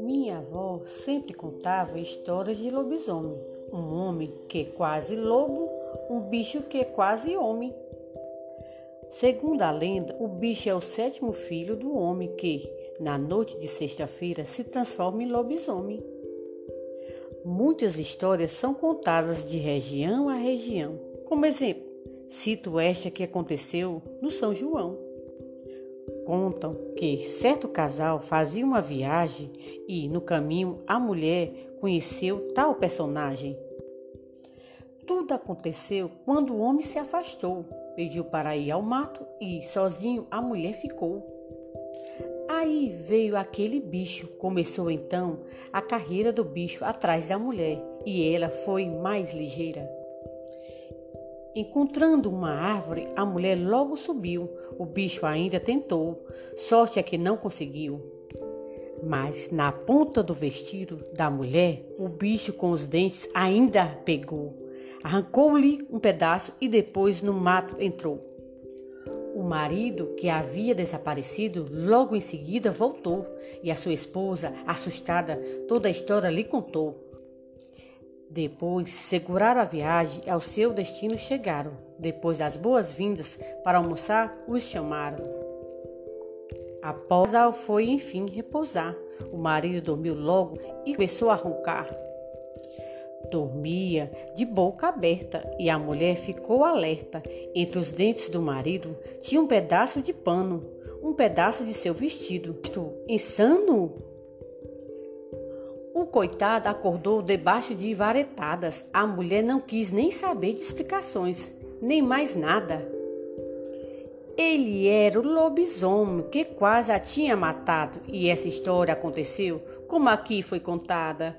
Minha avó sempre contava histórias de lobisomem. Um homem que é quase lobo, um bicho que é quase homem. Segundo a lenda, o bicho é o sétimo filho do homem que, na noite de sexta-feira, se transforma em lobisomem. Muitas histórias são contadas de região a região. Como exemplo, cito esta que aconteceu no São João. Contam que certo casal fazia uma viagem e, no caminho, a mulher conheceu tal personagem. Tudo aconteceu quando o homem se afastou, pediu para ir ao mato e, sozinho, a mulher ficou. Aí veio aquele bicho. Começou então a carreira do bicho atrás da mulher e ela foi mais ligeira. Encontrando uma árvore, a mulher logo subiu. O bicho ainda tentou, sorte é que não conseguiu. Mas na ponta do vestido da mulher, o bicho com os dentes ainda pegou. Arrancou-lhe um pedaço e depois no mato entrou. O marido, que havia desaparecido, logo em seguida voltou e a sua esposa, assustada, toda a história lhe contou. Depois seguraram a viagem e ao seu destino chegaram. Depois das boas-vindas para almoçar, os chamaram. Após ao foi enfim repousar. O marido dormiu logo e começou a roncar. Dormia de boca aberta e a mulher ficou alerta. Entre os dentes do marido tinha um pedaço de pano, um pedaço de seu vestido. Insano? O coitado acordou debaixo de varetadas. A mulher não quis nem saber de explicações, nem mais nada. Ele era o lobisomem que quase a tinha matado, e essa história aconteceu como aqui foi contada.